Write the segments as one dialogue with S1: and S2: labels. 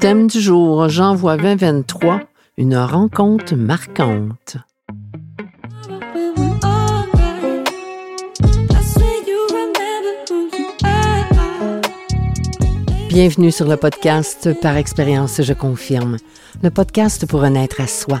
S1: Thème du jour, j'envoie 2023, une rencontre marquante. Bienvenue sur le podcast Par expérience, je confirme. Le podcast pour renaître à soi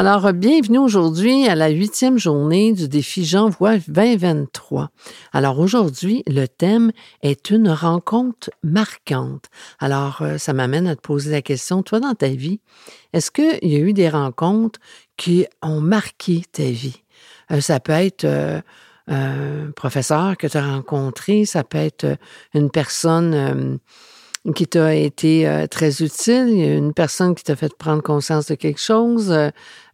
S1: Alors, bienvenue aujourd'hui à la huitième journée du défi J'envoie 2023. Alors aujourd'hui, le thème est une rencontre marquante. Alors, euh, ça m'amène à te poser la question, toi dans ta vie, est-ce qu'il y a eu des rencontres qui ont marqué ta vie? Euh, ça peut être euh, un professeur que tu as rencontré, ça peut être une personne qui t'a été euh, très utile, une personne qui t'a fait prendre conscience de quelque chose, euh,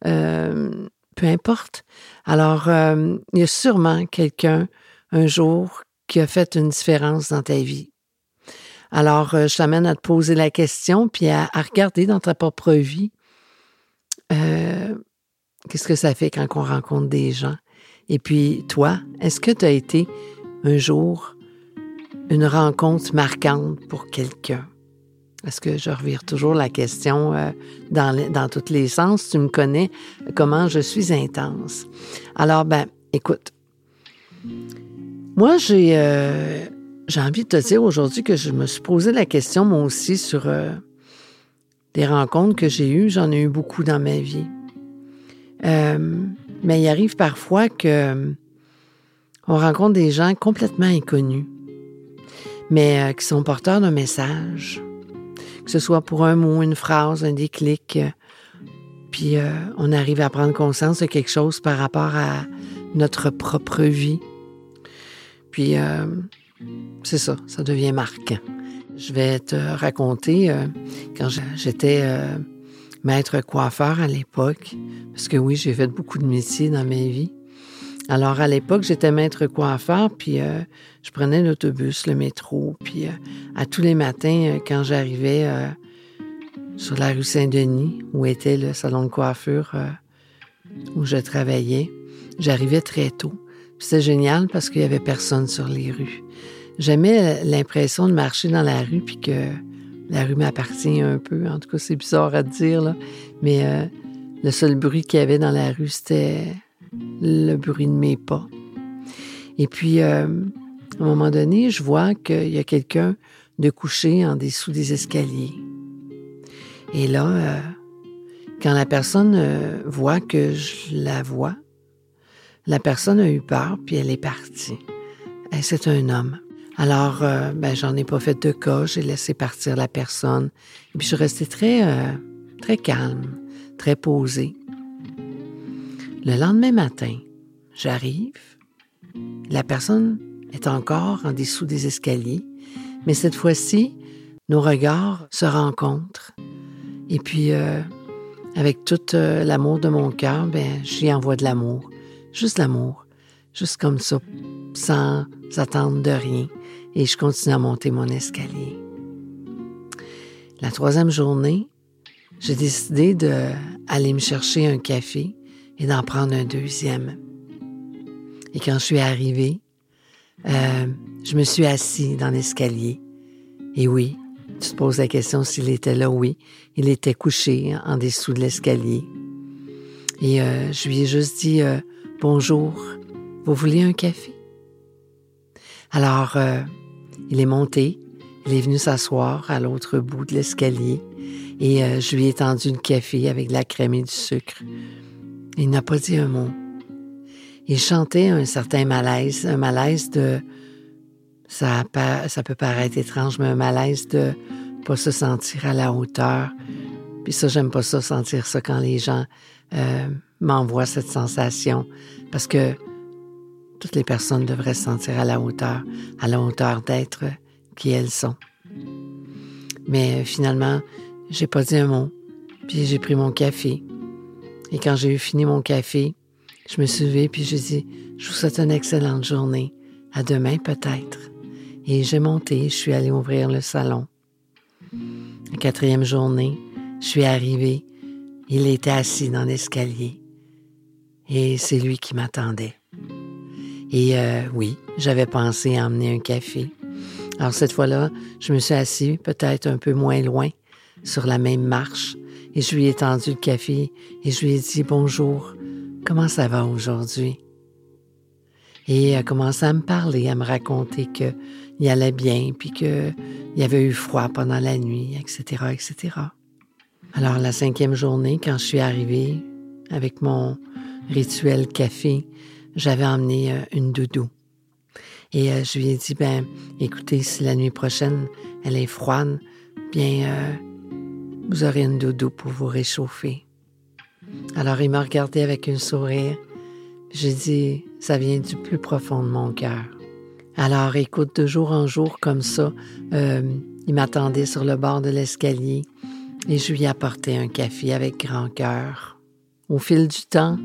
S1: euh, peu importe. Alors, il y a sûrement quelqu'un un jour qui a fait une différence dans ta vie. Alors, je t'amène à te poser la question, puis à, à regarder dans ta propre vie qu'est-ce que ça fait quand on rencontre des gens. Et puis, toi, est-ce que tu as été un jour une rencontre marquante pour quelqu'un? Est-ce que je revire toujours la question euh, dans, dans tous les sens? Tu me connais comment je suis intense. Alors, ben, écoute, moi, j'ai euh, envie de te dire aujourd'hui que je me suis posé la question, moi aussi, sur euh, des rencontres que j'ai eues. J'en ai eu beaucoup dans ma vie. mais il arrive parfois que on rencontre des gens complètement inconnus mais euh, qui sont porteurs d'un message, que ce soit pour un mot, une phrase, un déclic, euh, puis euh, on arrive à prendre conscience de quelque chose par rapport à notre propre vie. Puis c'est ça, ça devient marquant. Je vais te raconter quand j'étais maître coiffeur à l'époque, parce que oui, j'ai fait beaucoup de métiers dans ma vie. Alors, à l'époque, j'étais maître coiffeur, puis euh, je prenais l'autobus, le métro, puis euh, à tous les matins, euh, quand j'arrivais sur la rue Saint-Denis, où était le salon de coiffure où je travaillais, j'arrivais très tôt. C'était génial parce qu'il y avait personne sur les rues. J'aimais l'impression de marcher dans la rue, puis que la rue m'appartient un peu. En tout cas, c'est bizarre à dire, là. mais le seul bruit qu'il y avait dans la rue, c'était le bruit de mes pas. Et puis, euh, à un moment donné, je vois qu'il y a quelqu'un de couché en dessous des escaliers. Et là, euh, quand la personne euh, voit que je la vois, la personne a eu peur, puis elle est partie. C'est un homme. Alors, ben, j'en ai pas fait de cas, j'ai laissé partir la personne. Et puis, je suis restée très, très calme, très posée. Le lendemain matin, j'arrive, la personne est encore en dessous des escaliers, mais cette fois-ci, nos regards se rencontrent. Et puis, euh, avec tout euh, l'amour de mon cœur, ben, j'y envoie de l'amour, juste l'amour, juste comme ça, sans attendre de rien. Et je continue à monter mon escalier. La troisième journée, j'ai décidé d'aller me chercher un café et d'en prendre un deuxième. Et quand je suis arrivée, euh, je me suis assis dans l'escalier. Et oui, tu te poses la question s'il était là, oui. Il était couché en dessous de l'escalier. Et euh, je lui ai juste dit euh, Bonjour, vous voulez un café? Alors, il est monté, il est venu s'asseoir à l'autre bout de l'escalier et je lui ai tendu le café avec de la crème et du sucre. Il n'a pas dit un mot. Il chantait un certain malaise, un malaise de... Ça, peut paraître étrange, mais un malaise de pas se sentir à la hauteur. Puis ça, j'aime pas ça, sentir ça quand les gens euh, m'envoie cette sensation parce que toutes les personnes devraient se sentir à la hauteur, à la hauteur d'être qui elles sont. Mais euh, finalement, j'ai pas dit un mot, puis j'ai pris mon café. Et quand j'ai eu fini mon café, je me suis levée puis j'ai dit, je vous souhaite une excellente journée. À demain peut-être. Et j'ai monté, je suis allée ouvrir le salon. La quatrième journée, je suis arrivée. Il était assis dans l'escalier. Et c'est lui qui m'attendait. Et euh, oui, j'avais pensé à emmener un café. Alors cette fois-là, je me suis assis peut-être un peu moins loin, sur la même marche, et je lui ai tendu le café et je lui ai dit bonjour, comment ça va aujourd'hui? Et il a commencé à me parler, à me raconter qu'il allait bien, puis qu'il avait eu froid pendant la nuit, etc., etc. Alors la cinquième journée, quand je suis arrivée avec mon rituel café, j'avais emmené euh, une doudou. Et euh, je lui ai dit, ben, écoutez, si la nuit prochaine, elle est froide, bien, euh, vous aurez une doudou pour vous réchauffer. Alors il m'a regardé avec un sourire. J'ai dit, ça vient du plus profond de mon cœur. Alors écoute, de jour en jour comme ça, euh, il m'attendait sur le bord de l'escalier et je lui ai apporté un café avec grand cœur. Au fil du temps,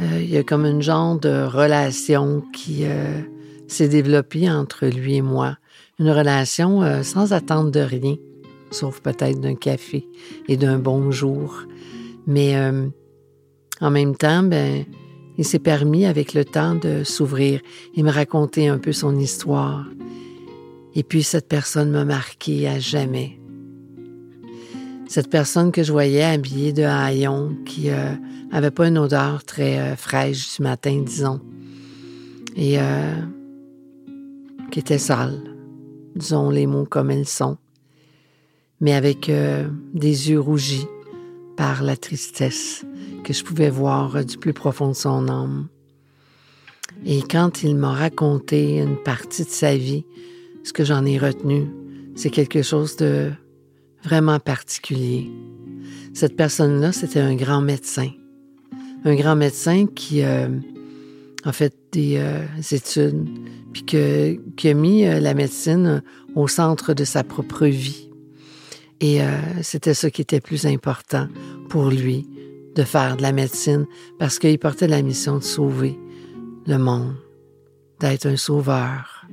S1: euh, il y a comme une genre de relation qui euh, s'est développée entre lui et moi. Une relation sans attendre de rien sauf peut-être d'un café et d'un bonjour. Mais euh, en même temps, ben, il s'est permis avec le temps de s'ouvrir et me raconter un peu son histoire. Et puis cette personne m'a marqué à jamais. Cette personne que je voyais habillée de haillons, qui euh, avait pas une odeur très euh, fraîche du matin, disons, et qui était sale, disons les mots comme ils sont mais avec euh, des yeux rougis par la tristesse que je pouvais voir du plus profond de son âme. Et quand il m'a raconté une partie de sa vie, ce que j'en ai retenu, c'est quelque chose de vraiment particulier. Cette personne-là, c'était un grand médecin. Un grand médecin qui euh, a fait des euh, études, puis qui a mis la médecine au centre de sa propre vie. Et euh, c'était ce qui était plus important pour lui, de faire de la médecine, parce qu'il portait la mission de sauver le monde, d'être un sauveur.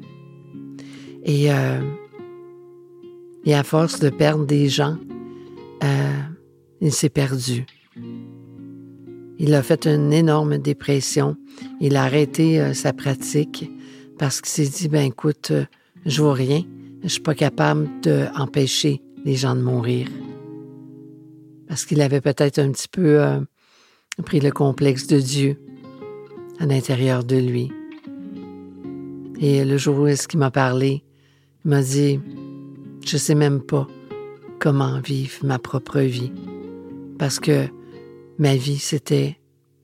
S1: Et, euh, et à force de perdre des gens, euh, il s'est perdu. Il a fait une énorme dépression. Il a arrêté sa pratique parce qu'il s'est dit, ben écoute, je vois rien, je suis pas capable d'empêcher les gens de mourir. Parce qu'il avait peut-être un petit peu euh, pris le complexe de Dieu à l'intérieur de lui. Et le jour où est-ce qu'il m'a parlé, il m'a dit, je sais même pas comment vivre ma propre vie. Parce que ma vie, c'était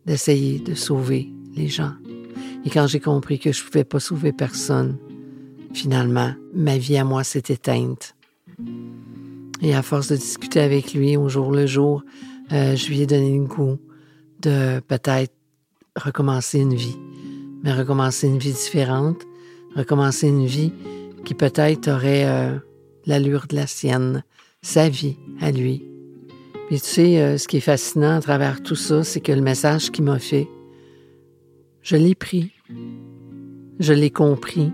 S1: d'essayer de sauver les gens. Et quand j'ai compris que je ne pouvais pas sauver personne, finalement, ma vie à moi s'est éteinte. Et à force de discuter avec lui au jour le jour, euh, je lui ai donné le goût de peut-être recommencer une vie, mais recommencer une vie différente, recommencer une vie qui peut-être aurait euh, l'allure de la sienne, sa vie à lui. Puis tu sais, euh, ce qui est fascinant à travers tout ça, c'est que le message qu'il m'a fait, je l'ai pris, je l'ai compris,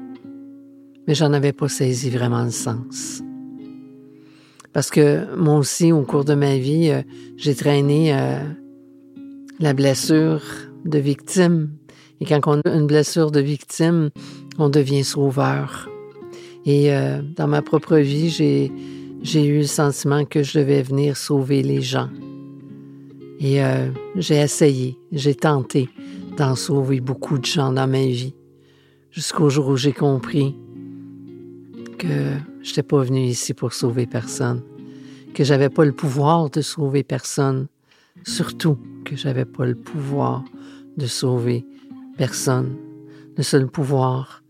S1: mais j'en avais pas saisi vraiment le sens. Parce que moi aussi, au cours de ma vie, euh, j'ai traîné euh, la blessure de victime. Et quand on a une blessure de victime, on devient sauveur. Et euh, dans ma propre vie, j'ai, j'ai eu le sentiment que je devais venir sauver les gens. Et j'ai essayé, j'ai tenté d'en sauver beaucoup de gens dans ma vie, jusqu'au jour où j'ai compris que je n'étais pas venu ici pour sauver personne, que j'avais pas le pouvoir de sauver personne, surtout que j'avais pas le pouvoir de sauver personne. Le seul pouvoir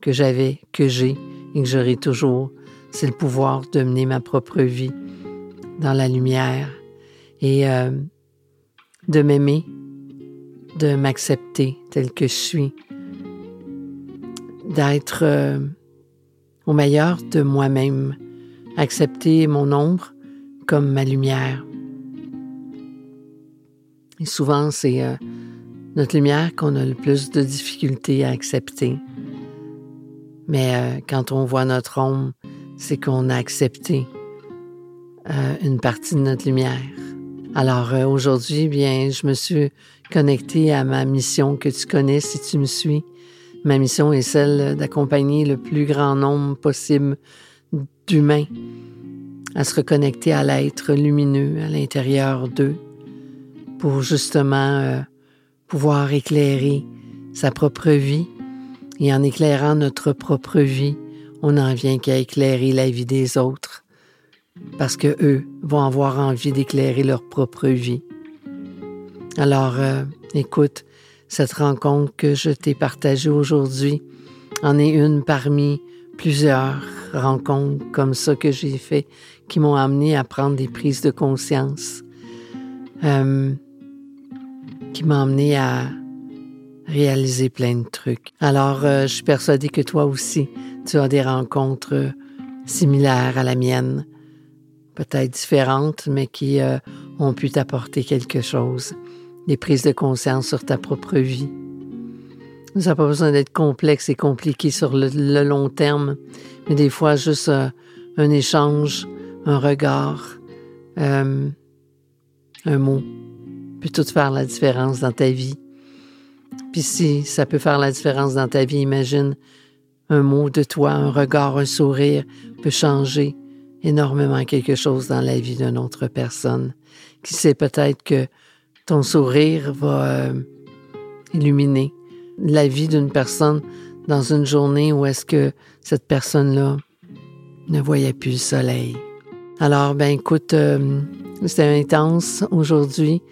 S1: que j'avais, que j'ai et que j'aurai toujours, c'est le pouvoir de mener ma propre vie dans la lumière. Et euh, de m'aimer, de m'accepter tel que je suis, d'être euh, au meilleur de moi-même, accepter mon ombre comme ma lumière. Et souvent, c'est euh, notre lumière qu'on a le plus de difficultés à accepter. Mais euh, quand on voit notre ombre, c'est qu'on a accepté une partie de notre lumière. Alors aujourd'hui, bien, je me suis connectée à ma mission que tu connais si tu me suis, Ma mission est celle d'accompagner le plus grand nombre possible d'humains à se reconnecter à l'être lumineux à l'intérieur d'eux pour justement euh, pouvoir éclairer sa propre vie. Et en éclairant notre propre vie, on n'en vient qu'à éclairer la vie des autres parce que eux vont avoir envie d'éclairer leur propre vie. Alors, euh, écoute, cette rencontre que je t'ai partagée aujourd'hui en est une parmi plusieurs rencontres comme ça que j'ai fait qui m'ont amené à prendre des prises de conscience, euh, qui m'ont amené à réaliser plein de trucs. Alors, euh, je suis persuadée que toi aussi, tu as des rencontres similaires à la mienne, peut-être différentes, mais qui euh, ont pu t'apporter quelque chose des prises de conscience sur ta propre vie. Ça n'a pas besoin d'être complexe et compliqué sur le, long terme, mais des fois juste un échange, un regard, euh, un mot peut tout faire la différence dans ta vie. Puis si ça peut faire la différence dans ta vie, imagine un mot de toi, un regard, un sourire peut changer énormément quelque chose dans la vie d'une autre personne. Qui sait peut-être que ton sourire va euh, illuminer la vie d'une personne dans une journée où est-ce que cette personne-là ne voyait plus le soleil. Alors, ben écoute, euh, c'était intense aujourd'hui.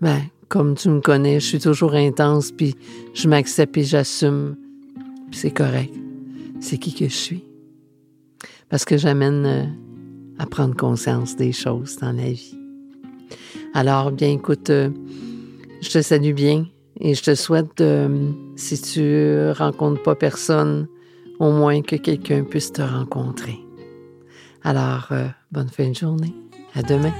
S1: Ben, comme tu me connais, je suis toujours intense, puis je m'accepte et j'assume. c'est correct. C'est qui que je suis. Parce que j'amène euh, à prendre conscience des choses dans la vie. Alors, bien, écoute, euh, je te salue bien et je te souhaite, euh, si tu rencontres pas personne, au moins que quelqu'un puisse te rencontrer. Alors, euh, bonne fin de journée. À demain.